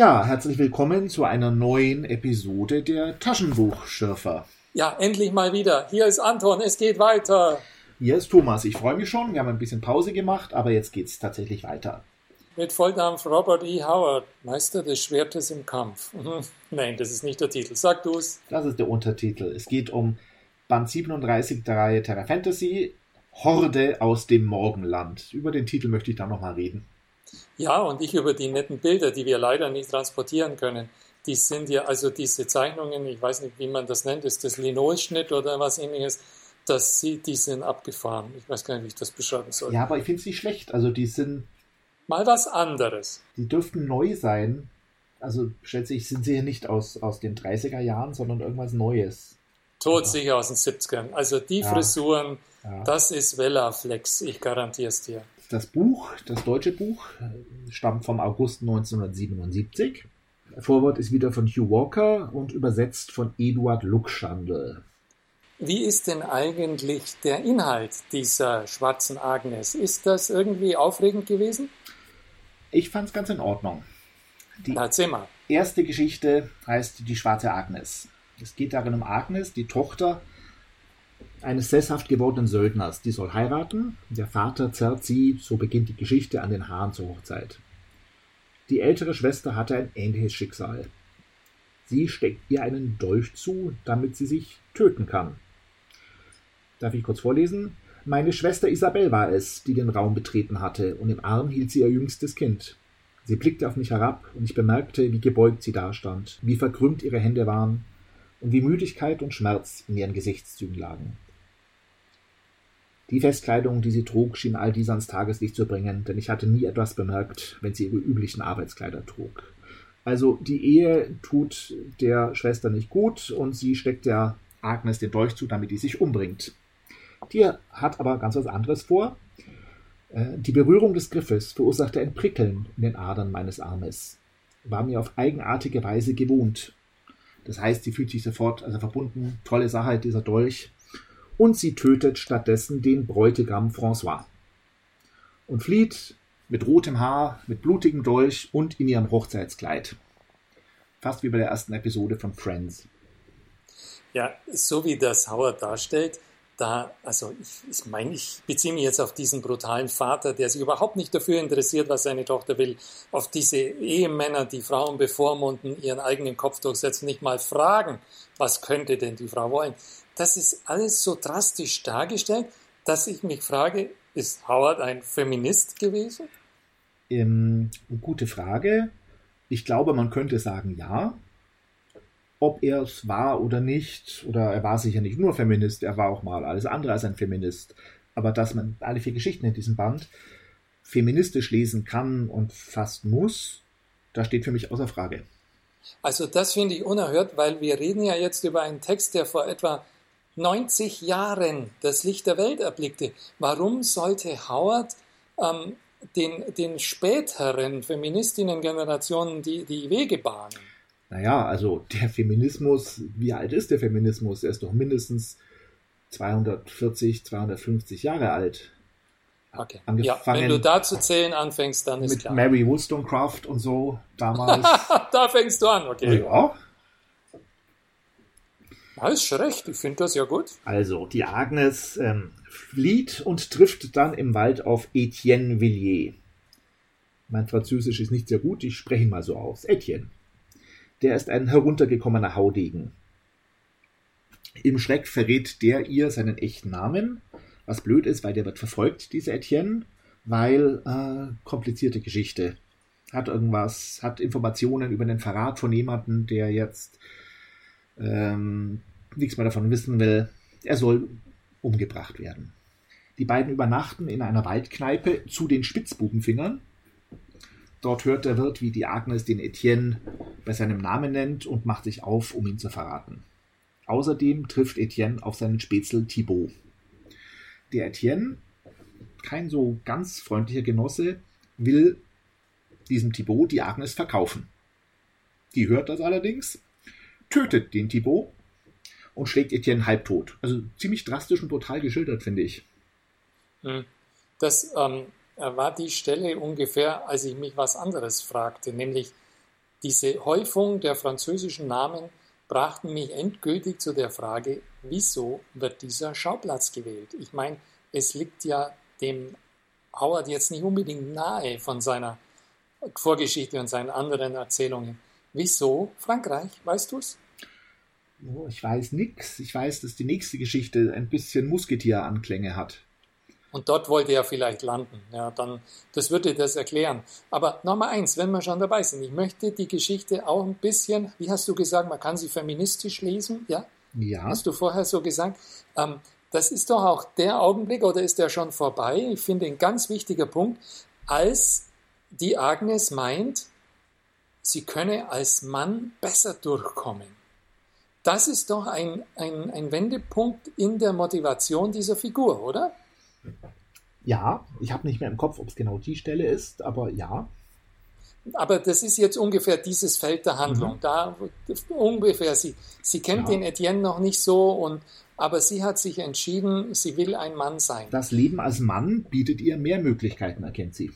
Ja, herzlich willkommen zu einer neuen Episode der Taschenbuchschürfer. Ja, endlich mal wieder. Hier ist Anton, es geht weiter. Hier ist Thomas. Ich freue mich schon. Wir haben ein bisschen Pause gemacht, aber jetzt geht es tatsächlich weiter. Mit Volldampf Robert E. Howard, Meister des Schwertes im Kampf. Nein, das ist nicht der Titel. Sag du's. Das ist der Untertitel. Es geht um Band 37 der Reihe Terra Fantasy, Horde aus dem Morgenland. Über den Titel möchte ich da nochmal reden. Ja, und ich über die netten Bilder, die wir leider nicht transportieren können. Die sind ja, also diese Zeichnungen, ich weiß nicht, wie man das nennt, ist das Linolschnitt oder was ähnliches, dass sie, die sind abgefahren. Ich weiß gar nicht, wie ich das beschreiben soll. Ja, aber ich finde nicht schlecht. Also die sind. Mal was anderes. Die dürften neu sein. Also schätze ich, sind sie ja nicht aus, aus den 30er Jahren, sondern irgendwas Neues. Todsicher aus den 70ern. Also die ja. Frisuren, ja. das ist Vella Flex, ich garantiere es dir. Das Buch, das deutsche Buch, stammt vom August 1977. Vorwort ist wieder von Hugh Walker und übersetzt von Eduard Luckschandel. Wie ist denn eigentlich der Inhalt dieser schwarzen Agnes? Ist das irgendwie aufregend gewesen? Ich fand es ganz in Ordnung. Die erste Geschichte heißt Die schwarze Agnes. Es geht darin um Agnes, die Tochter eines sesshaft gewordenen Söldners. Die soll heiraten. Der Vater zerrt sie, so beginnt die Geschichte, an den Haaren zur Hochzeit. Die ältere Schwester hatte ein ähnliches Schicksal. Sie steckt ihr einen Dolch zu, damit sie sich töten kann. Darf ich kurz vorlesen? Meine Schwester Isabel war es, die den Raum betreten hatte, und im Arm hielt sie ihr jüngstes Kind. Sie blickte auf mich herab, und ich bemerkte, wie gebeugt sie dastand, wie verkrümmt ihre Hände waren und wie Müdigkeit und Schmerz in ihren Gesichtszügen lagen. Die Festkleidung, die sie trug, schien all dies ans Tageslicht zu bringen, denn ich hatte nie etwas bemerkt, wenn sie ihre üblichen Arbeitskleider trug. Also die Ehe tut der Schwester nicht gut und sie steckt der Agnes den Dolch zu, damit die sich umbringt. Die hat aber ganz was anderes vor. Äh, die Berührung des Griffes verursachte ein Prickeln in den Adern meines Armes. War mir auf eigenartige Weise gewohnt. Das heißt, sie fühlt sich sofort also verbunden. Tolle Sache, dieser Dolch. Und sie tötet stattdessen den Bräutigam François. Und flieht mit rotem Haar, mit blutigem Dolch und in ihrem Hochzeitskleid. Fast wie bei der ersten Episode von Friends. Ja, so wie das Howard darstellt, da, also ich, ich meine, ich beziehe mich jetzt auf diesen brutalen Vater, der sich überhaupt nicht dafür interessiert, was seine Tochter will, auf diese Ehemänner, die Frauen bevormunden, ihren eigenen Kopf durchsetzen, nicht mal fragen, was könnte denn die Frau wollen. Das ist alles so drastisch dargestellt, dass ich mich frage, ist Howard ein Feminist gewesen? Ähm, gute Frage. Ich glaube, man könnte sagen ja ob er es war oder nicht, oder er war sicher nicht nur Feminist, er war auch mal alles andere als ein Feminist. Aber dass man alle vier Geschichten in diesem Band feministisch lesen kann und fast muss, da steht für mich außer Frage. Also das finde ich unerhört, weil wir reden ja jetzt über einen Text, der vor etwa 90 Jahren das Licht der Welt erblickte. Warum sollte Howard ähm, den, den späteren Feministinnen-Generationen die, die Wege bahnen? naja, also der Feminismus, wie alt ist der Feminismus? Er ist doch mindestens 240, 250 Jahre alt. Okay. Ja, wenn du da zu zählen anfängst, dann ist mit klar. Mary Wollstonecraft und so damals. da fängst du an, okay. Ja. Alles schlecht, ich finde das ja gut. Also, die Agnes ähm, flieht und trifft dann im Wald auf Etienne Villiers. Mein Französisch ist nicht sehr gut, ich spreche ihn mal so aus. Etienne der ist ein heruntergekommener Haudegen. Im Schreck verrät der ihr seinen echten Namen, was blöd ist, weil der wird verfolgt, diese Etienne, weil äh, komplizierte Geschichte. Hat irgendwas, hat Informationen über den Verrat von jemandem, der jetzt ähm, nichts mehr davon wissen will. Er soll umgebracht werden. Die beiden übernachten in einer Waldkneipe zu den Spitzbubenfingern Dort hört der Wirt, wie die Agnes den Etienne bei seinem Namen nennt und macht sich auf, um ihn zu verraten. Außerdem trifft Etienne auf seinen Spätzle Thibaut. Der Etienne, kein so ganz freundlicher Genosse, will diesem Thibaut die Agnes verkaufen. Die hört das allerdings, tötet den Thibaut und schlägt Etienne halbtot. Also ziemlich drastisch und brutal geschildert, finde ich. Hm. Das ähm, war die Stelle ungefähr, als ich mich was anderes fragte, nämlich diese Häufung der französischen Namen brachten mich endgültig zu der Frage, wieso wird dieser Schauplatz gewählt? Ich meine, es liegt ja dem Howard jetzt nicht unbedingt nahe von seiner Vorgeschichte und seinen anderen Erzählungen. Wieso Frankreich? Weißt du es? Oh, ich weiß nichts. Ich weiß, dass die nächste Geschichte ein bisschen Musketier-Anklänge hat. Und dort wollte er vielleicht landen. Ja, dann, das würde das erklären. Aber nochmal eins, wenn wir schon dabei sind. Ich möchte die Geschichte auch ein bisschen, wie hast du gesagt, man kann sie feministisch lesen, ja? Ja. Hast du vorher so gesagt? Ähm, das ist doch auch der Augenblick, oder ist der schon vorbei? Ich finde ein ganz wichtiger Punkt, als die Agnes meint, sie könne als Mann besser durchkommen. Das ist doch ein, ein, ein Wendepunkt in der Motivation dieser Figur, oder? Ja, ich habe nicht mehr im Kopf, ob es genau die Stelle ist, aber ja. Aber das ist jetzt ungefähr dieses Feld der Handlung. Mhm. Da ungefähr sie. Sie kennt ja. den Etienne noch nicht so und aber sie hat sich entschieden, sie will ein Mann sein. Das Leben als Mann bietet ihr mehr Möglichkeiten, erkennt sie.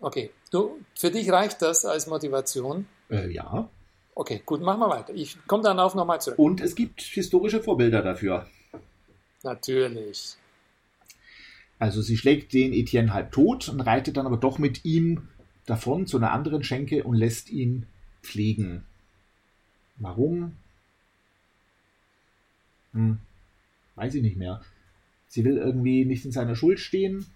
Okay, du, für dich reicht das als Motivation? Äh, ja. Okay, gut, machen wir weiter. Ich komme dann auf nochmal zurück. Und es gibt historische Vorbilder dafür. Natürlich. Also sie schlägt den Etienne halb tot und reitet dann aber doch mit ihm davon zu einer anderen Schenke und lässt ihn pflegen. Warum? Hm, weiß ich nicht mehr. Sie will irgendwie nicht in seiner Schuld stehen.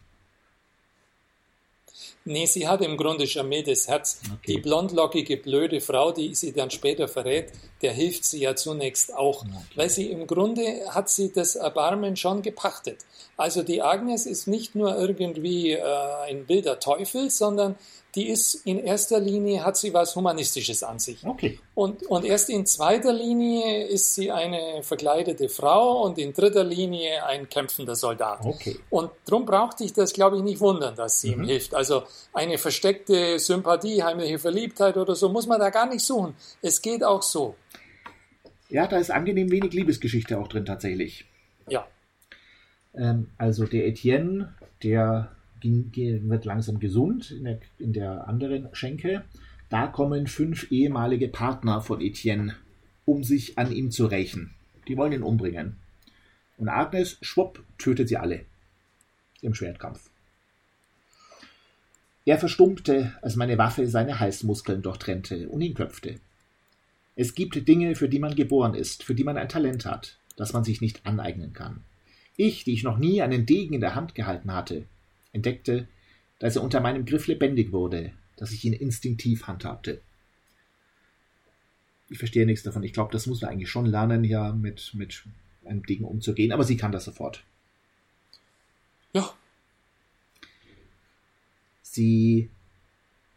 Nee, sie hat im Grunde Jamais das Herz. Okay. Die blondlockige, blöde Frau, die sie dann später verrät, der hilft sie ja zunächst auch. Okay. Weil sie im Grunde hat sie das Erbarmen schon gepachtet. Also die Agnes ist nicht nur irgendwie äh, ein wilder Teufel, sondern die ist in erster Linie, hat sie was Humanistisches an sich. Okay. Und, und erst in zweiter Linie ist sie eine verkleidete Frau und in dritter Linie ein kämpfender Soldat. Okay. Und darum brauchte ich das, glaube ich, nicht wundern, dass sie mhm. ihm hilft. Also eine versteckte Sympathie, heimliche Verliebtheit oder so muss man da gar nicht suchen. Es geht auch so. Ja, da ist angenehm wenig Liebesgeschichte auch drin tatsächlich. Ja. Ähm, also der Etienne, der wird langsam gesund in der, in der anderen Schenke. Da kommen fünf ehemalige Partner von Etienne, um sich an ihm zu rächen. Die wollen ihn umbringen. Und Agnes, schwupp, tötet sie alle. Im Schwertkampf. Er verstummte, als meine Waffe seine Halsmuskeln durchtrennte und ihn köpfte. Es gibt Dinge, für die man geboren ist, für die man ein Talent hat, das man sich nicht aneignen kann. Ich, die ich noch nie einen Degen in der Hand gehalten hatte, entdeckte, dass er unter meinem Griff lebendig wurde, dass ich ihn instinktiv handhabte. Ich verstehe nichts davon. Ich glaube, das muss man eigentlich schon lernen, ja, mit, mit einem Ding umzugehen, aber sie kann das sofort. Ja. Sie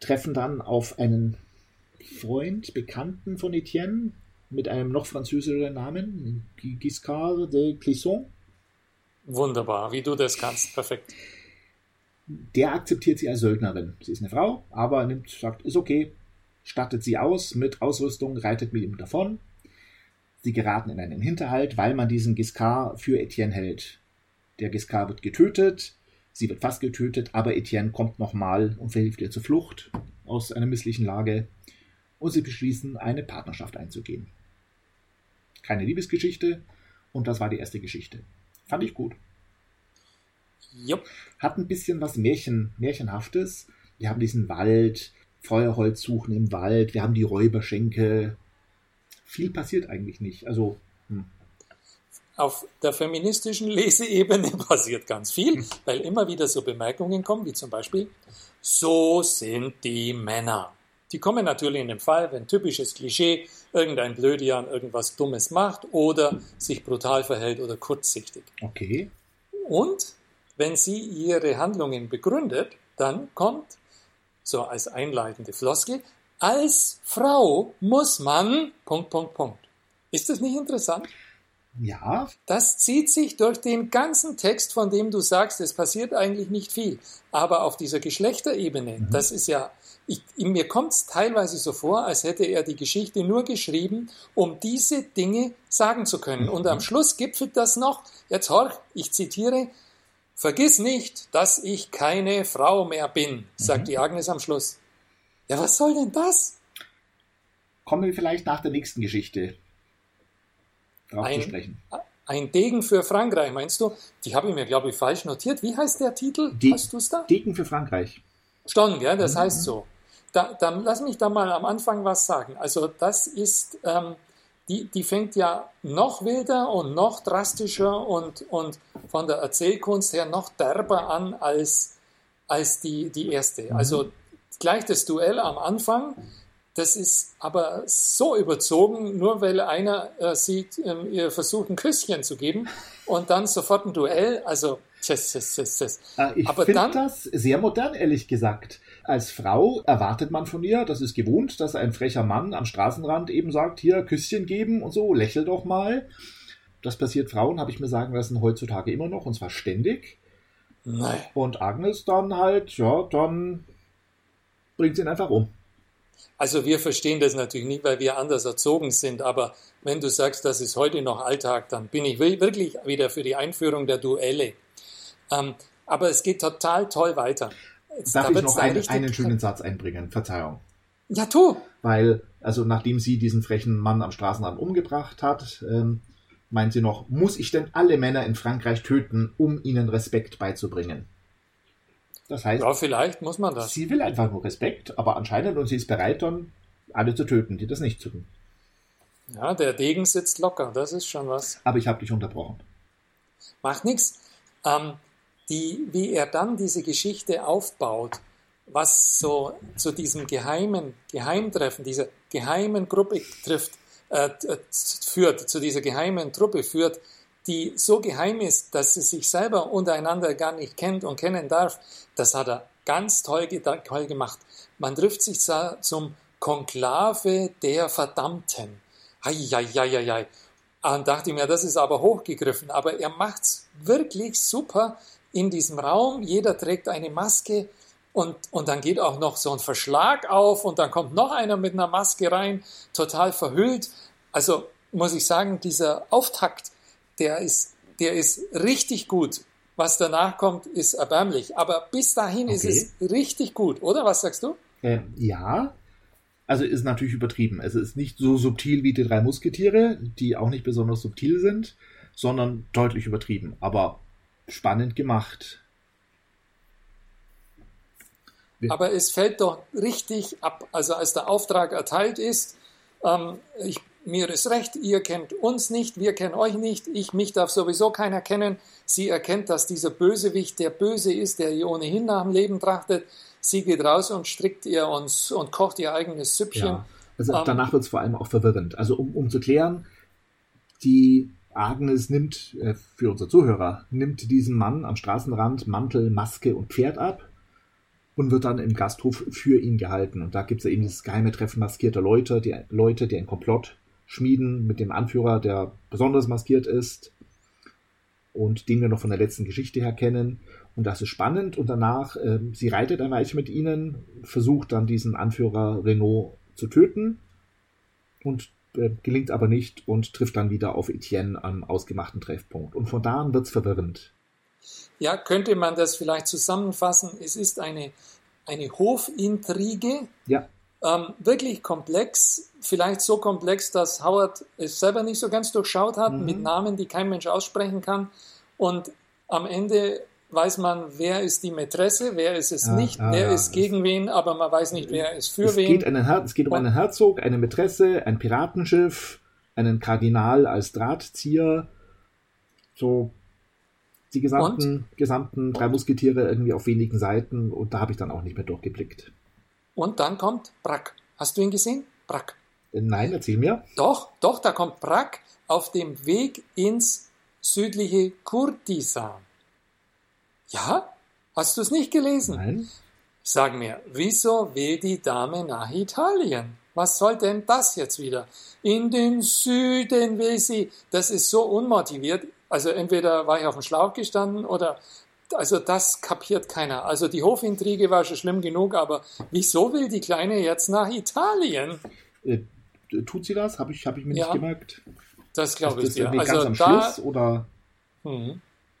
treffen dann auf einen Freund, Bekannten von Etienne mit einem noch französischen Namen, Giscard de Clisson. Wunderbar, wie du das kannst, perfekt der akzeptiert sie als Söldnerin. Sie ist eine Frau, aber nimmt, sagt, ist okay, stattet sie aus mit Ausrüstung, reitet mit ihm davon. Sie geraten in einen Hinterhalt, weil man diesen Giscard für Etienne hält. Der Giscard wird getötet, sie wird fast getötet, aber Etienne kommt nochmal und verhilft ihr zur Flucht aus einer misslichen Lage und sie beschließen, eine Partnerschaft einzugehen. Keine Liebesgeschichte und das war die erste Geschichte. Fand ich gut. Jupp. Hat ein bisschen was Märchen, Märchenhaftes. Wir haben diesen Wald, Feuerholz suchen im Wald, wir haben die Räuberschenke. Viel passiert eigentlich nicht. Also. Hm. Auf der feministischen Leseebene passiert ganz viel, hm. weil immer wieder so Bemerkungen kommen, wie zum Beispiel, so sind die Männer. Die kommen natürlich in dem Fall, wenn typisches Klischee, irgendein Blödian irgendwas Dummes macht oder sich brutal verhält oder kurzsichtig. Okay. Und wenn sie ihre Handlungen begründet, dann kommt, so als einleitende Floskel, als Frau muss man, Punkt, Punkt, Punkt. Ist das nicht interessant? Ja. Das zieht sich durch den ganzen Text, von dem du sagst, es passiert eigentlich nicht viel. Aber auf dieser Geschlechterebene, mhm. das ist ja, ich, mir kommt es teilweise so vor, als hätte er die Geschichte nur geschrieben, um diese Dinge sagen zu können. Mhm. Und am Schluss gipfelt das noch, jetzt horch, ich zitiere, Vergiss nicht, dass ich keine Frau mehr bin, sagt mhm. die Agnes am Schluss. Ja, was soll denn das? kommen wir vielleicht nach der nächsten Geschichte drauf ein, zu sprechen. Ein Degen für Frankreich, meinst du? Die habe ich mir, glaube ich, falsch notiert. Wie heißt der Titel? De Hast du es da? Degen für Frankreich. Schon, ja, das mhm. heißt so. Da, dann lass mich da mal am Anfang was sagen. Also das ist, ähm, die, die fängt ja noch wilder und noch drastischer und, und von der Erzählkunst her noch derber an als, als die, die erste. Mhm. Also gleich das Duell am Anfang das ist aber so überzogen, nur weil einer äh, sieht, ähm, ihr versucht ein Küsschen zu geben und dann sofort ein Duell. Also, tschüss, tschüss, tschüss, tschüss. Äh, ich finde das sehr modern, ehrlich gesagt. Als Frau erwartet man von ihr, das ist gewohnt, dass ein frecher Mann am Straßenrand eben sagt, hier Küsschen geben und so, lächel doch mal. Das passiert Frauen, habe ich mir sagen lassen, heutzutage immer noch und zwar ständig. Nein. Und Agnes dann halt, ja, dann bringt sie ihn einfach um. Also wir verstehen das natürlich nicht, weil wir anders erzogen sind, aber wenn du sagst, das ist heute noch Alltag, dann bin ich wirklich wieder für die Einführung der Duelle. Ähm, aber es geht total toll weiter. Darf ich noch ein, einen schönen Satz einbringen? Verzeihung. Ja, tu. Weil, also nachdem sie diesen frechen Mann am Straßenrand umgebracht hat, ähm, meint sie noch, muss ich denn alle Männer in Frankreich töten, um ihnen Respekt beizubringen? Das heißt, ja, vielleicht muss man das. Sie will einfach nur Respekt, aber anscheinend und sie ist bereit, dann alle zu töten, die das nicht tun. Ja, der Degen sitzt locker, das ist schon was. Aber ich habe dich unterbrochen. Macht nichts. Ähm, die, wie er dann diese Geschichte aufbaut, was so zu diesem geheimen Geheimtreffen, dieser geheimen Gruppe trifft, äh, führt, zu dieser geheimen Truppe führt, die so geheim ist, dass sie sich selber untereinander gar nicht kennt und kennen darf, das hat er ganz toll, toll gemacht. Man trifft sich zum Konklave der Verdammten. Eieieiei. Und dachte ich mir, das ist aber hochgegriffen. Aber er macht's wirklich super in diesem Raum. Jeder trägt eine Maske und, und dann geht auch noch so ein Verschlag auf und dann kommt noch einer mit einer Maske rein, total verhüllt. Also muss ich sagen, dieser Auftakt der ist, der ist richtig gut. Was danach kommt, ist erbärmlich. Aber bis dahin okay. ist es richtig gut, oder? Was sagst du? Äh, ja. Also ist natürlich übertrieben. Es ist nicht so subtil wie die drei Musketiere, die auch nicht besonders subtil sind, sondern deutlich übertrieben. Aber spannend gemacht. Aber es fällt doch richtig ab. Also als der Auftrag erteilt ist, ähm, ich mir ist recht, ihr kennt uns nicht, wir kennen euch nicht, ich, mich darf sowieso keiner kennen. Sie erkennt, dass dieser Bösewicht der Böse ist, der ihr ohnehin nach dem Leben trachtet. Sie geht raus und strickt ihr uns und kocht ihr eigenes Süppchen. Ja, also ähm, danach wird es vor allem auch verwirrend. Also um, um zu klären, die Agnes nimmt, äh, für unsere Zuhörer, nimmt diesem Mann am Straßenrand Mantel, Maske und Pferd ab und wird dann im Gasthof für ihn gehalten. Und da gibt es ja eben dieses geheime Treffen maskierter Leute, die Leute, die ein Komplott schmieden mit dem Anführer, der besonders maskiert ist und den wir noch von der letzten Geschichte her kennen. Und das ist spannend. Und danach, äh, sie reitet ein Weilchen mit ihnen, versucht dann diesen Anführer Renault zu töten und gelingt aber nicht und trifft dann wieder auf Etienne am ausgemachten Treffpunkt. Und von da an wird es verwirrend. Ja, könnte man das vielleicht zusammenfassen? Es ist eine, eine Hofintrige, ja. Ähm, wirklich komplex, vielleicht so komplex, dass Howard es selber nicht so ganz durchschaut hat, mhm. mit Namen, die kein Mensch aussprechen kann. Und am Ende weiß man, wer ist die Mätresse, wer ist es ah, nicht, ah, wer ja. ist gegen wen, aber man weiß nicht, wer ist für es wen. Geht es geht um einen Herzog, eine Mätresse, ein Piratenschiff, einen Kardinal als Drahtzieher, so die gesamten, gesamten drei Musketiere irgendwie auf wenigen Seiten und da habe ich dann auch nicht mehr durchgeblickt. Und dann kommt Brack. Hast du ihn gesehen? Brack. Nein, erzähl mir. Doch, doch, da kommt Brack auf dem Weg ins südliche Kurdistan. Ja? Hast du es nicht gelesen? Nein. Sag mir, wieso will die Dame nach Italien? Was soll denn das jetzt wieder? In den Süden will sie. Das ist so unmotiviert. Also entweder war ich auf dem Schlauch gestanden oder also das kapiert keiner. Also die Hofintrige war schon schlimm genug, aber wieso will die Kleine jetzt nach Italien? Äh, tut sie das? Habe ich, hab ich mir ja, nicht gemerkt. Das glaube ich dir. Also ganz am da, Schluss oder? Mh.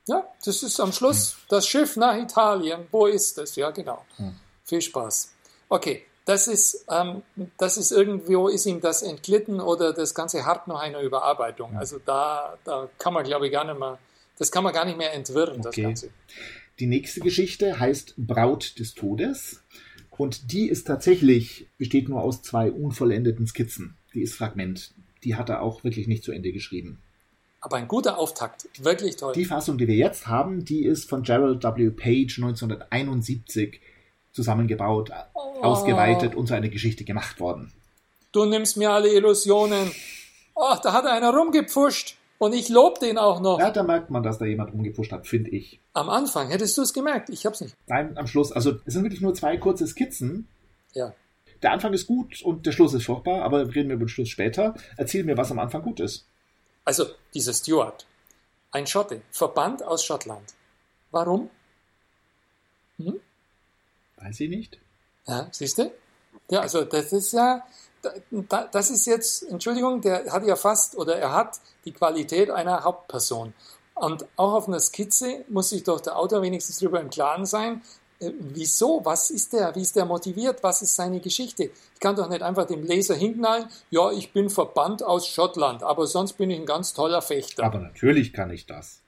Ja, das ist am Schluss das Schiff nach Italien. Wo ist es? Ja, genau. Hm. Viel Spaß. Okay, das ist, ähm, das ist irgendwo, ist ihm das entglitten oder das Ganze hat noch eine Überarbeitung. Also da, da kann man, glaube ich, gar nicht mehr, das kann man gar nicht mehr entwirren, okay. das Ganze. Die nächste Geschichte heißt Braut des Todes. Und die ist tatsächlich, besteht nur aus zwei unvollendeten Skizzen. Die ist Fragment. Die hat er auch wirklich nicht zu Ende geschrieben. Aber ein guter Auftakt. Wirklich toll. Die Fassung, die wir jetzt haben, die ist von Gerald W. Page 1971 zusammengebaut, oh. ausgeweitet und so eine Geschichte gemacht worden. Du nimmst mir alle Illusionen. Oh, da hat einer rumgepfuscht. Und ich lobe den auch noch. Ja, da merkt man, dass da jemand rumgepfuscht hat, finde ich. Am Anfang hättest du es gemerkt. Ich hab's nicht. Nein, am Schluss. Also, es sind wirklich nur zwei kurze Skizzen. Ja. Der Anfang ist gut und der Schluss ist furchtbar, aber reden wir über den Schluss später. Erzähl mir, was am Anfang gut ist. Also, dieser Stuart, ein Schotte, verbannt aus Schottland. Warum? Hm? Weiß ich nicht. Ja, siehst du? Ja, also das ist ja, das ist jetzt, Entschuldigung, der hat ja fast oder er hat die Qualität einer Hauptperson. Und auch auf einer Skizze muss sich doch der Autor wenigstens darüber im Klaren sein, wieso, was ist der, wie ist der motiviert, was ist seine Geschichte. Ich kann doch nicht einfach dem Leser hinknallen, ja, ich bin verbannt aus Schottland, aber sonst bin ich ein ganz toller Fechter. Aber natürlich kann ich das.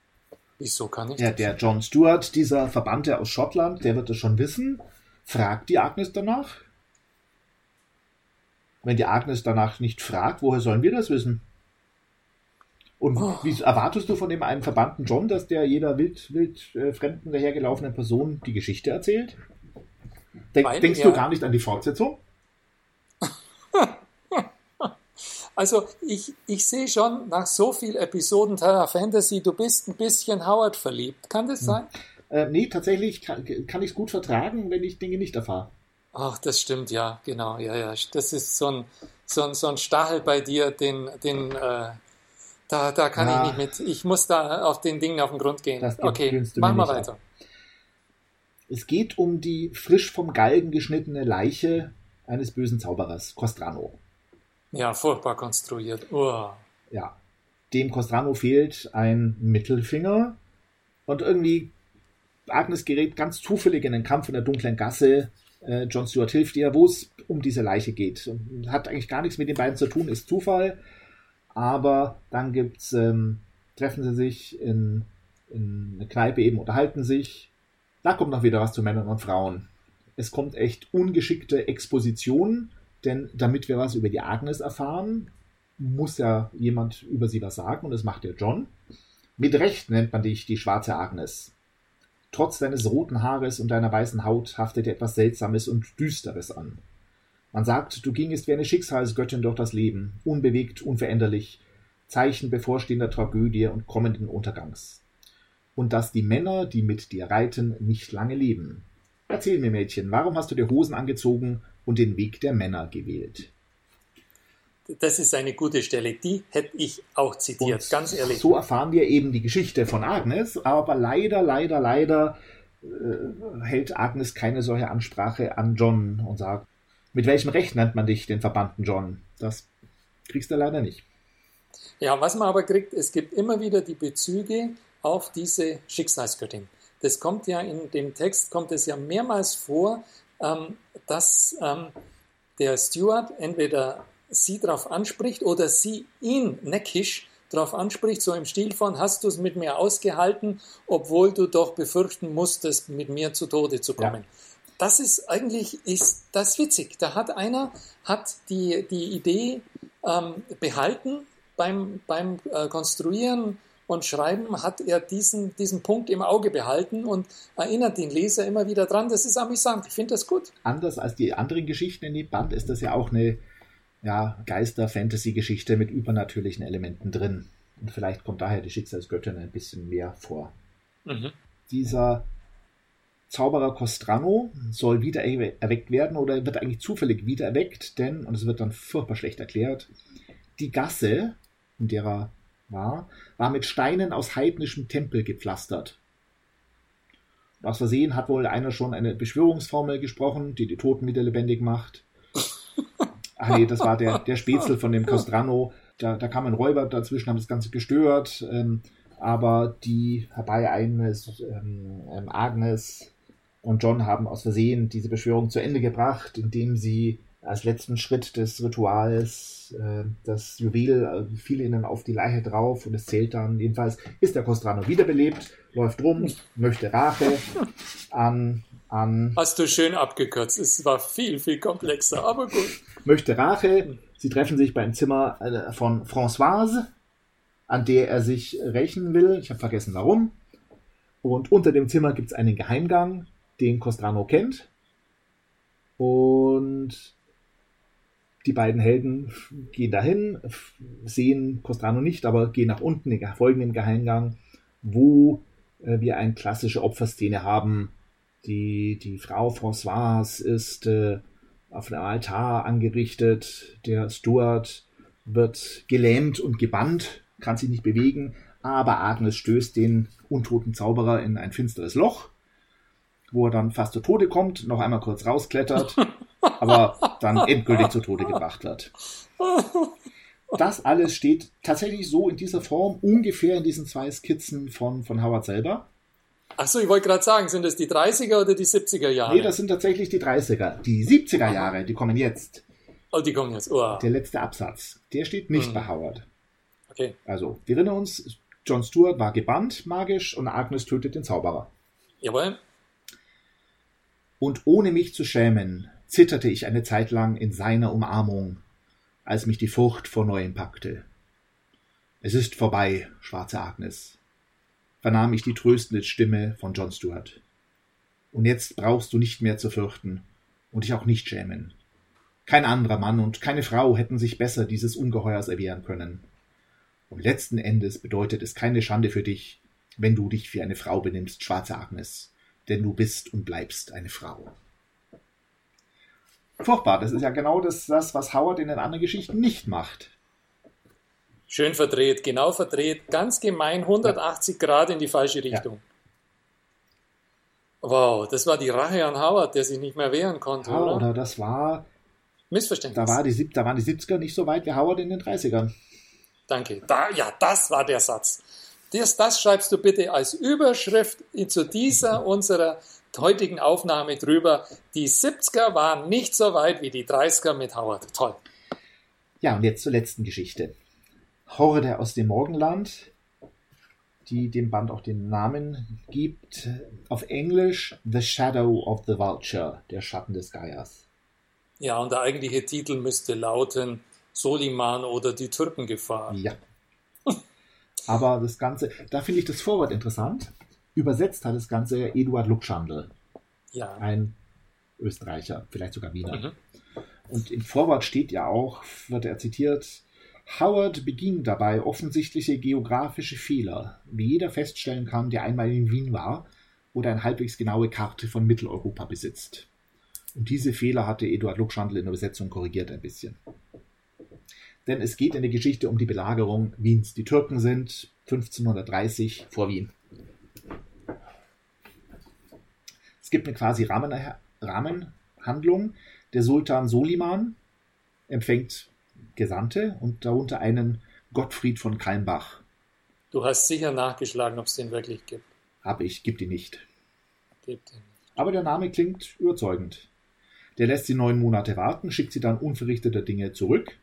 Wieso kann ich ja, das? Der John Stewart, dieser Verbannte aus Schottland, der wird das schon wissen. Fragt die Agnes danach? Wenn die Agnes danach nicht fragt, woher sollen wir das wissen? Und oh. wie erwartest du von dem einen verbannten John, dass der jeder wild, wild äh, fremden dahergelaufenen Person die Geschichte erzählt? Denk, Weil, denkst ja. du gar nicht an die Fortsetzung? Also ich, ich sehe schon nach so vielen Episoden Terra Fantasy, du bist ein bisschen Howard verliebt. Kann das hm. sein? Äh, nee, tatsächlich kann, kann ich es gut vertragen, wenn ich Dinge nicht erfahre. Ach, das stimmt, ja, genau, ja, ja. Das ist so ein, so ein, so ein Stachel bei dir, den, den, äh, da, da kann ja. ich nicht mit. Ich muss da auf den Dingen auf den Grund gehen. Okay, machen wir weiter. Ab. Es geht um die frisch vom Galgen geschnittene Leiche eines bösen Zauberers, Costrano. Ja, furchtbar konstruiert. Uh. Ja. Dem Costrano fehlt ein Mittelfinger und irgendwie Agnes gerät ganz zufällig in den Kampf in der dunklen Gasse. Äh, John Stewart hilft ihr, wo es um diese Leiche geht. Hat eigentlich gar nichts mit den beiden zu tun, ist Zufall. Aber dann gibt's, ähm, treffen sie sich in, in eine Kneipe eben, unterhalten sich. Da kommt noch wieder was zu Männern und Frauen. Es kommt echt ungeschickte Exposition, denn damit wir was über die Agnes erfahren, muss ja jemand über sie was sagen und das macht der John. Mit Recht nennt man dich die schwarze Agnes. Trotz deines roten Haares und deiner weißen Haut haftet dir etwas Seltsames und Düsteres an. Man sagt, du gingest wie eine Schicksalsgöttin durch das Leben, unbewegt, unveränderlich, Zeichen bevorstehender Tragödie und kommenden Untergangs. Und dass die Männer, die mit dir reiten, nicht lange leben. Erzähl mir, Mädchen, warum hast du dir Hosen angezogen und den Weg der Männer gewählt? Das ist eine gute Stelle, die hätte ich auch zitiert, und ganz ehrlich. So erfahren wir eben die Geschichte von Agnes, aber leider, leider, leider äh, hält Agnes keine solche Ansprache an John und sagt, mit welchem Recht nennt man dich den verbannten John? Das kriegst du leider nicht. Ja, was man aber kriegt, es gibt immer wieder die Bezüge auf diese Schicksalsgöttin. Das kommt ja in dem Text, kommt es ja mehrmals vor, ähm, dass ähm, der Steward entweder sie darauf anspricht oder sie ihn neckisch darauf anspricht, so im Stil von, hast du es mit mir ausgehalten, obwohl du doch befürchten musstest, mit mir zu Tode zu kommen. Ja. Das ist eigentlich, ist das witzig. Da hat einer, hat die, die Idee ähm, behalten beim, beim äh, Konstruieren und Schreiben hat er diesen, diesen Punkt im Auge behalten und erinnert den Leser immer wieder dran. Das ist amüsant. Ich finde das gut. Anders als die anderen Geschichten in dem Band ist das ja auch eine ja, Geister-Fantasy-Geschichte mit übernatürlichen Elementen drin. Und vielleicht kommt daher die Schicksalsgöttin ein bisschen mehr vor. Mhm. Dieser Zauberer Costrano soll wieder erweckt werden oder wird eigentlich zufällig wieder erweckt, denn, und es wird dann furchtbar schlecht erklärt, die Gasse, in der er war, war mit Steinen aus heidnischem Tempel gepflastert. Aus Versehen hat wohl einer schon eine Beschwörungsformel gesprochen, die die Toten wieder lebendig macht. Ach nee, das war der, der Spätzle von dem Costrano. Da, da kam ein Räuber dazwischen, haben das Ganze gestört. Ähm, aber die herbeieilende ähm, ähm, Agnes und John haben aus Versehen diese Beschwörung zu Ende gebracht, indem sie als letzten Schritt des Rituals äh, das Juwel äh, fiel ihnen auf die Leiche drauf und es zählt dann. Jedenfalls ist der Costrano wiederbelebt, läuft rum, möchte Rache an, an. Hast du schön abgekürzt. Es war viel, viel komplexer, aber gut. Möchte Rache. Sie treffen sich beim Zimmer äh, von Françoise, an der er sich rächen will. Ich habe vergessen warum. Und unter dem Zimmer gibt es einen Geheimgang, den Costrano kennt. Und die beiden Helden gehen dahin, sehen Costrano nicht, aber gehen nach unten, folgen dem Geheimgang, wo äh, wir eine klassische Opferszene haben. Die, die Frau Françoise ist äh, auf einem Altar angerichtet. Der Stuart wird gelähmt und gebannt, kann sich nicht bewegen, aber Agnes stößt den untoten Zauberer in ein finsteres Loch, wo er dann fast zu Tode kommt, noch einmal kurz rausklettert aber dann endgültig zu Tode gebracht wird. Das alles steht tatsächlich so in dieser Form ungefähr in diesen zwei Skizzen von, von Howard selber. Achso, ich wollte gerade sagen, sind das die 30er oder die 70er Jahre? Nee, das sind tatsächlich die 30er. Die 70er Jahre, die kommen jetzt. Oh, die kommen jetzt. Oh. Der letzte Absatz, der steht nicht hm. bei Howard. Okay. Also, wir erinnern uns, John Stewart war gebannt magisch und Agnes tötet den Zauberer. Jawohl. Und ohne mich zu schämen, zitterte ich eine Zeit lang in seiner Umarmung, als mich die Furcht vor neuem packte. Es ist vorbei, schwarze Agnes, vernahm ich die tröstende Stimme von John Stewart. Und jetzt brauchst du nicht mehr zu fürchten und dich auch nicht schämen. Kein anderer Mann und keine Frau hätten sich besser dieses Ungeheuers erwehren können. Und letzten Endes bedeutet es keine Schande für dich, wenn du dich wie eine Frau benimmst, schwarze Agnes, denn du bist und bleibst eine Frau. Furchtbar, das ist ja genau das, das, was Howard in den anderen Geschichten nicht macht. Schön verdreht, genau verdreht, ganz gemein 180 ja. Grad in die falsche Richtung. Ja. Wow, das war die Rache an Howard, der sich nicht mehr wehren konnte, ja, oder? oder das war. Missverständnis. Da, war die, da waren die 70er nicht so weit wie Howard in den 30ern. Danke. Da, ja, das war der Satz. Das, das schreibst du bitte als Überschrift zu dieser unserer heutigen Aufnahme drüber. Die 70er waren nicht so weit wie die 30er mit Howard. Toll. Ja, und jetzt zur letzten Geschichte. Horde aus dem Morgenland, die dem Band auch den Namen gibt. Auf Englisch The Shadow of the Vulture, der Schatten des Geiers. Ja, und der eigentliche Titel müsste lauten Soliman oder die Türkengefahr. Ja. Aber das Ganze, da finde ich das Vorwort interessant. Übersetzt hat das Ganze Eduard Luxchandel. Ja. Ein Österreicher, vielleicht sogar Wiener. Mhm. Und im Vorwort steht ja auch, wird er zitiert, Howard beging dabei offensichtliche geografische Fehler, wie jeder feststellen kann, der einmal in Wien war oder eine halbwegs genaue Karte von Mitteleuropa besitzt. Und diese Fehler hatte Eduard Luxchandel in der Übersetzung korrigiert ein bisschen. Denn es geht in der Geschichte um die Belagerung Wiens. Die Türken sind 1530 vor Wien. Es gibt eine quasi Rahmen, Rahmenhandlung. Der Sultan Soliman empfängt Gesandte und darunter einen Gottfried von Kalmbach. Du hast sicher nachgeschlagen, ob es den wirklich gibt. Hab ich, gibt ihn nicht. Gibt ihn nicht. Aber der Name klingt überzeugend. Der lässt sie neun Monate warten, schickt sie dann unverrichteter Dinge zurück,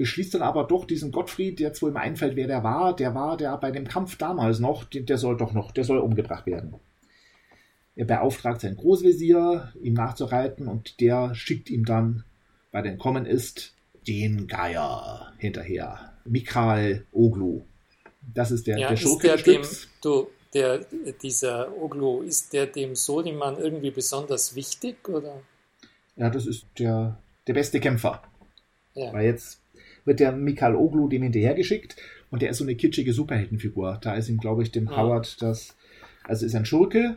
beschließt dann aber doch diesen Gottfried, der jetzt wohl im einfällt, wer der war, der war der bei dem Kampf damals noch, der soll doch noch, der soll umgebracht werden. Er beauftragt seinen Großvezier, ihm nachzureiten, und der schickt ihm dann, weil er entkommen ist, den Geier hinterher. Mikhail Oglu. Das ist der, ja, der Schurke der dem, du, der, dieser Oglu, ist der dem Soliman irgendwie besonders wichtig? Oder? Ja, das ist der, der beste Kämpfer. Ja. Weil jetzt wird der Mikhail Oglu dem hinterhergeschickt und der ist so eine kitschige Superheldenfigur. Da ist ihm, glaube ich, dem ja. Howard das. Also ist ein Schurke,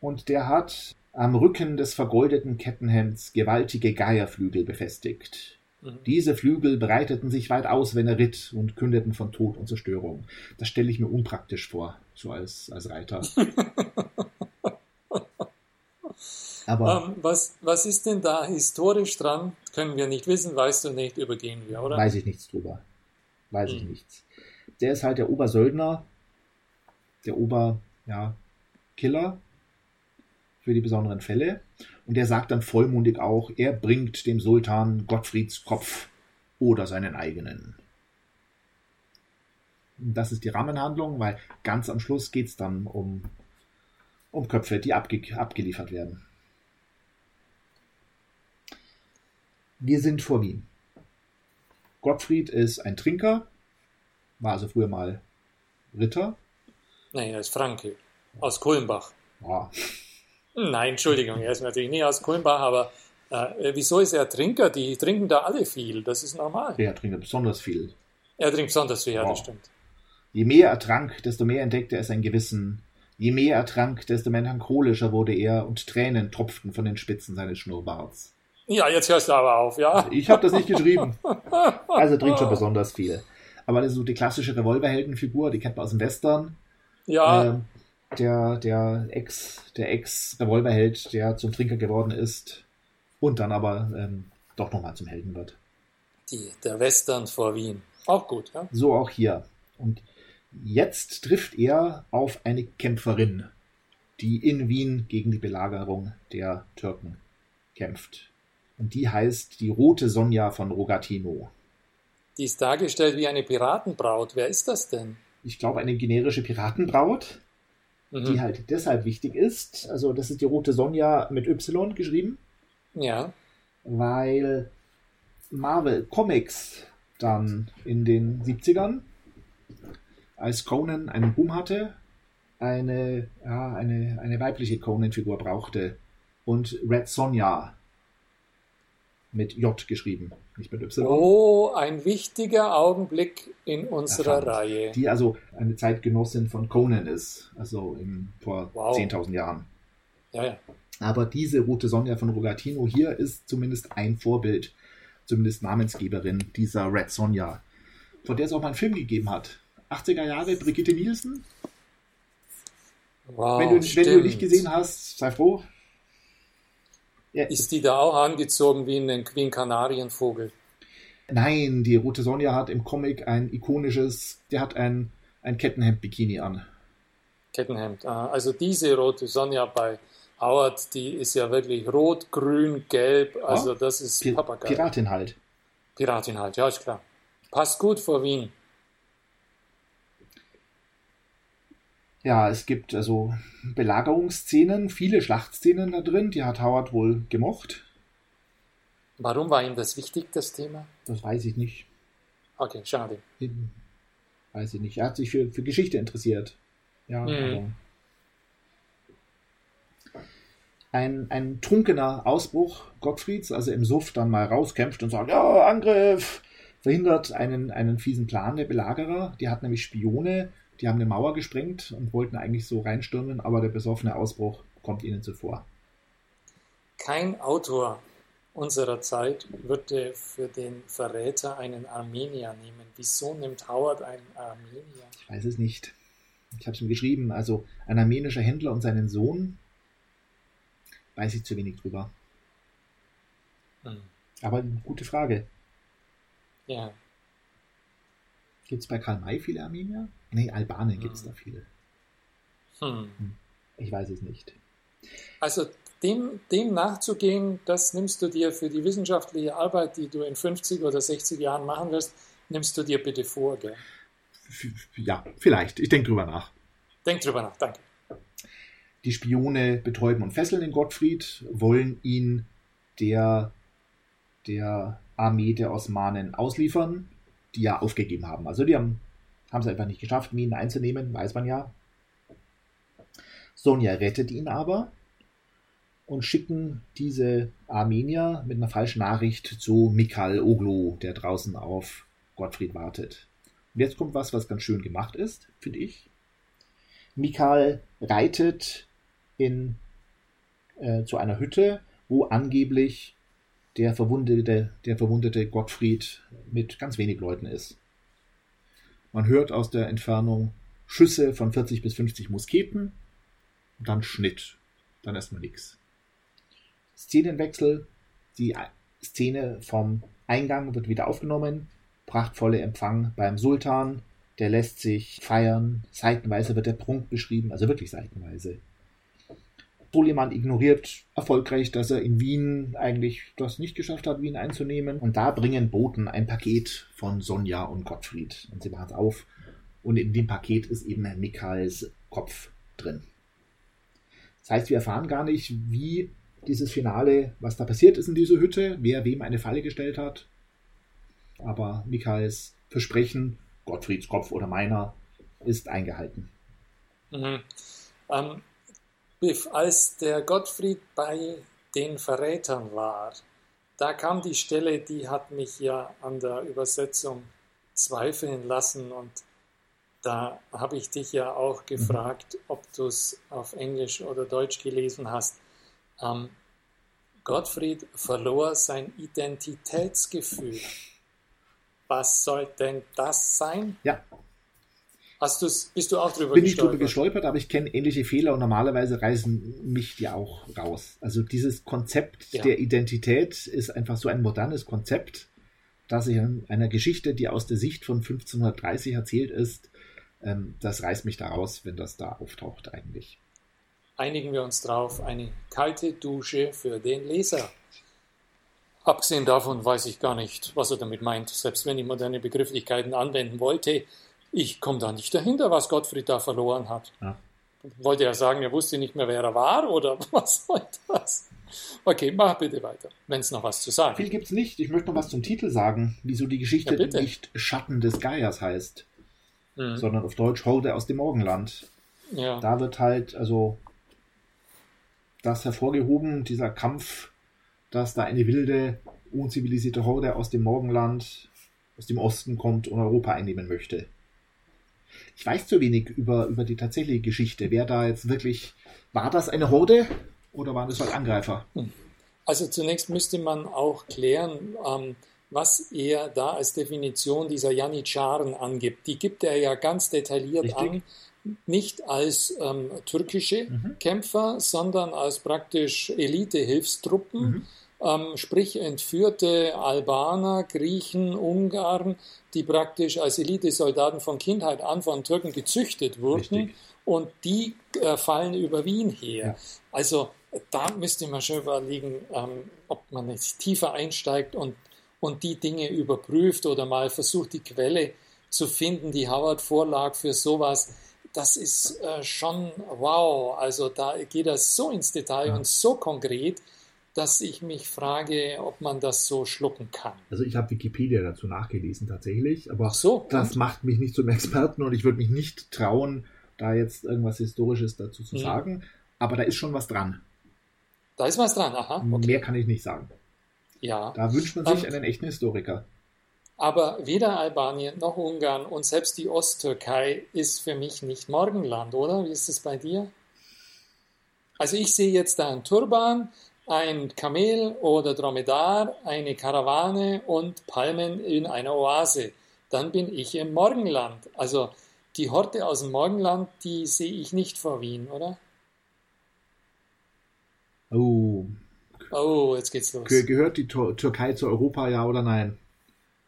und der hat am Rücken des vergoldeten Kettenhemds gewaltige Geierflügel befestigt. Mhm. Diese Flügel breiteten sich weit aus, wenn er ritt und kündeten von Tod und Zerstörung. Das stelle ich mir unpraktisch vor, so als, als Reiter. Aber um, ähm, was, was ist denn da historisch dran? Können wir nicht wissen, weißt du nicht, übergehen wir, oder? Weiß ich nichts drüber. Weiß hm. ich nichts. Der ist halt der Obersöldner, der Ober, ja, Killer für die besonderen Fälle. Und er sagt dann vollmundig auch, er bringt dem Sultan Gottfrieds Kopf oder seinen eigenen. Das ist die Rahmenhandlung, weil ganz am Schluss geht es dann um, um Köpfe, die abge abgeliefert werden. Wir sind vor Wien. Gottfried ist ein Trinker, war also früher mal Ritter. Nein, er ist Franke, aus Kulmbach. Ja. Nein, Entschuldigung, er ist natürlich nicht aus Kulmbach, aber äh, wieso ist er Trinker? Die trinken da alle viel, das ist normal. Er trinkt besonders viel. Er trinkt besonders viel, ja, ja. das stimmt. Je mehr er trank, desto mehr entdeckte er sein Gewissen. Je mehr er trank, desto melancholischer wurde er und Tränen tropften von den Spitzen seines Schnurrbarts. Ja, jetzt hörst du aber auf, ja? Ich habe das nicht geschrieben. Also trinkt schon besonders viel. Aber das ist so die klassische Revolverheldenfigur, die kennt man aus dem Western. Ja. Ähm, der, der Ex, der Ex-Revolverheld, der zum Trinker geworden ist und dann aber ähm, doch nochmal zum Helden wird. Die, der Western vor Wien. Auch gut, ja? So auch hier. Und jetzt trifft er auf eine Kämpferin, die in Wien gegen die Belagerung der Türken kämpft. Und die heißt die Rote Sonja von Rogatino. Die ist dargestellt wie eine Piratenbraut. Wer ist das denn? Ich glaube, eine generische Piratenbraut, mhm. die halt deshalb wichtig ist. Also, das ist die Rote Sonja mit Y geschrieben. Ja. Weil Marvel Comics dann in den 70ern, als Conan einen Boom hatte, eine, ja, eine, eine weibliche Conan-Figur brauchte. Und Red Sonja mit J geschrieben, nicht mit Y. Oh, ein wichtiger Augenblick in unserer Erfand, Reihe. Die also eine Zeitgenossin von Conan ist, also im, vor wow. 10.000 Jahren. Ja, ja. Aber diese Rote Sonja von Rogatino hier ist zumindest ein Vorbild, zumindest Namensgeberin dieser Red Sonja, von der es auch mal einen Film gegeben hat. 80er Jahre, Brigitte Nielsen. Wow, wenn, du, wenn du nicht gesehen hast, sei froh. Ja. Ist die da auch angezogen wie ein, wie ein Kanarienvogel? Nein, die Rote Sonja hat im Comic ein ikonisches, der hat ein, ein Kettenhemd-Bikini an. Kettenhemd, also diese Rote Sonja bei Howard, die ist ja wirklich rot, grün, gelb, also ja, das ist Pi Papagei. Piratin halt. Piratin halt, ja, ist klar. Passt gut vor Wien. Ja, es gibt also Belagerungsszenen, viele Schlachtszenen da drin, die hat Howard wohl gemocht. Warum war ihm das wichtig, das Thema? Das weiß ich nicht. Okay, schade. Weiß ich nicht. Er hat sich für, für Geschichte interessiert. Ja, mhm. ein, ein trunkener Ausbruch Gottfrieds, also im Suff dann mal rauskämpft und sagt, ja, Angriff, verhindert einen, einen fiesen Plan der Belagerer. Die hat nämlich Spione, die haben eine Mauer gesprengt und wollten eigentlich so reinstürmen, aber der besoffene Ausbruch kommt ihnen zuvor. Kein Autor unserer Zeit würde für den Verräter einen Armenier nehmen. Wieso nimmt Howard einen Armenier? Ich weiß es nicht. Ich habe es ihm geschrieben. Also ein armenischer Händler und seinen Sohn. Weiß ich zu wenig drüber. Hm. Aber eine gute Frage. Ja. Gibt es bei Karl May viele Armenier? Nee, Albanien hm. gibt es da viele. Hm. hm. Ich weiß es nicht. Also dem, dem nachzugehen, das nimmst du dir für die wissenschaftliche Arbeit, die du in 50 oder 60 Jahren machen wirst, nimmst du dir bitte vor, gell? Ja, vielleicht. Ich denke drüber nach. Denk drüber nach, danke. Die Spione betäuben und fesseln den Gottfried, wollen ihn der, der Armee der Osmanen ausliefern, die ja aufgegeben haben. Also die haben haben sie einfach nicht geschafft, Minen einzunehmen, weiß man ja. Sonja rettet ihn aber und schicken diese Armenier mit einer falschen Nachricht zu Mikhail Oglu, der draußen auf Gottfried wartet. Und jetzt kommt was, was ganz schön gemacht ist, finde ich. Mikhail reitet in, äh, zu einer Hütte, wo angeblich der verwundete, der verwundete Gottfried mit ganz wenig Leuten ist. Man hört aus der Entfernung Schüsse von 40 bis 50 Musketen und dann Schnitt. Dann erstmal nichts. Szenenwechsel. Die Szene vom Eingang wird wieder aufgenommen. Prachtvolle Empfang beim Sultan. Der lässt sich feiern. Seitenweise wird der Prunk beschrieben, also wirklich seitenweise. Soliman ignoriert erfolgreich, dass er in Wien eigentlich das nicht geschafft hat, Wien einzunehmen. Und da bringen Boten ein Paket von Sonja und Gottfried. Und sie machen es auf. Und in dem Paket ist eben Michaels Kopf drin. Das heißt, wir erfahren gar nicht, wie dieses Finale, was da passiert ist in dieser Hütte, wer wem eine Falle gestellt hat. Aber Michaels Versprechen, Gottfrieds Kopf oder meiner, ist eingehalten. Mhm. Ähm, als der Gottfried bei den Verrätern war, da kam die Stelle, die hat mich ja an der Übersetzung zweifeln lassen und da habe ich dich ja auch mhm. gefragt, ob du es auf Englisch oder Deutsch gelesen hast. Ähm, Gottfried verlor sein Identitätsgefühl. Was soll denn das sein? Ja. Hast du's, bist du auch drüber Bin gestolpert? Bin ich drüber gestolpert, aber ich kenne ähnliche Fehler und normalerweise reißen mich die auch raus. Also dieses Konzept ja. der Identität ist einfach so ein modernes Konzept, das ich in einer Geschichte, die aus der Sicht von 1530 erzählt ist, ähm, das reißt mich da raus, wenn das da auftaucht eigentlich. Einigen wir uns drauf, eine kalte Dusche für den Leser. Abgesehen davon weiß ich gar nicht, was er damit meint. Selbst wenn ich moderne Begrifflichkeiten anwenden wollte, ich komme da nicht dahinter, was Gottfried da verloren hat. Ja. Wollte er sagen, er wusste nicht mehr, wer er war oder was soll das? Okay, mach bitte weiter, wenn es noch was zu sagen Viel gibt es nicht. Ich möchte noch was zum Titel sagen, wieso die Geschichte ja, nicht Schatten des Geiers heißt mhm. sondern auf Deutsch Horde aus dem Morgenland. Ja. Da wird halt, also das hervorgehoben, dieser Kampf, dass da eine wilde, unzivilisierte Horde aus dem Morgenland, aus dem Osten kommt und Europa einnehmen möchte. Ich weiß zu wenig über, über die tatsächliche Geschichte. Wer da jetzt wirklich, war das eine Horde oder waren das halt Angreifer? Also zunächst müsste man auch klären, ähm, was er da als Definition dieser Janitscharen angibt. Die gibt er ja ganz detailliert Richtig. an, nicht als ähm, türkische mhm. Kämpfer, sondern als praktisch Elite-Hilfstruppen. Mhm. Ähm, sprich entführte Albaner, Griechen, Ungarn, die praktisch als Elitesoldaten von Kindheit an von Türken gezüchtet wurden Richtig. und die äh, fallen über Wien her. Ja. Also da müsste man schon überlegen, ähm, ob man jetzt tiefer einsteigt und und die Dinge überprüft oder mal versucht, die Quelle zu finden, die Howard vorlag für sowas, das ist äh, schon wow. Also da geht er so ins Detail ja. und so konkret, dass ich mich frage, ob man das so schlucken kann. Also ich habe Wikipedia dazu nachgelesen tatsächlich, aber so, das macht mich nicht zum Experten und ich würde mich nicht trauen, da jetzt irgendwas Historisches dazu zu hm. sagen. Aber da ist schon was dran. Da ist was dran, aha. Okay. Mehr kann ich nicht sagen. Ja. Da wünscht man sich um, einen echten Historiker. Aber weder Albanien noch Ungarn und selbst die Osttürkei ist für mich nicht Morgenland, oder? Wie ist es bei dir? Also ich sehe jetzt da einen Turban, ein Kamel oder Dromedar, eine Karawane und Palmen in einer Oase. Dann bin ich im Morgenland. Also die Horte aus dem Morgenland, die sehe ich nicht vor Wien, oder? Oh, Oh, jetzt geht's los. Gehört die Türkei zu Europa, ja oder nein?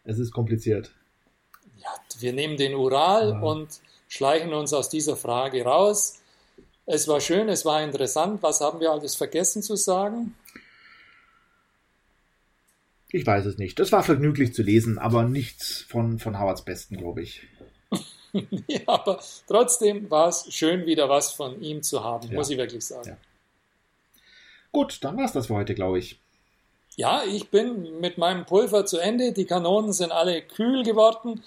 Es ist kompliziert. Ja, wir nehmen den Ural ja. und schleichen uns aus dieser Frage raus. Es war schön, es war interessant. Was haben wir alles vergessen zu sagen? Ich weiß es nicht. Es war vergnüglich zu lesen, aber nichts von, von Howards Besten, glaube ich. ja, aber trotzdem war es schön, wieder was von ihm zu haben, ja. muss ich wirklich sagen. Ja. Gut, dann war es das für heute, glaube ich. Ja, ich bin mit meinem Pulver zu Ende. Die Kanonen sind alle kühl geworden.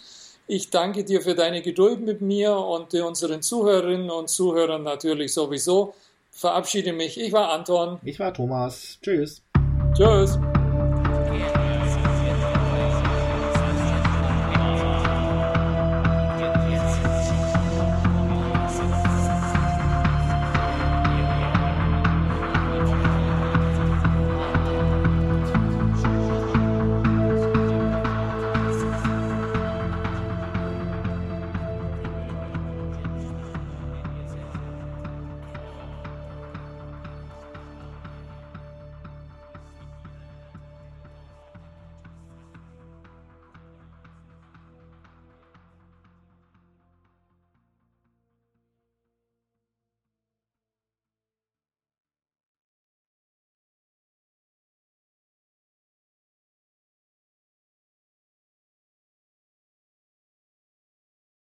Ich danke dir für deine Geduld mit mir und unseren Zuhörerinnen und Zuhörern natürlich sowieso. Verabschiede mich. Ich war Anton. Ich war Thomas. Tschüss. Tschüss.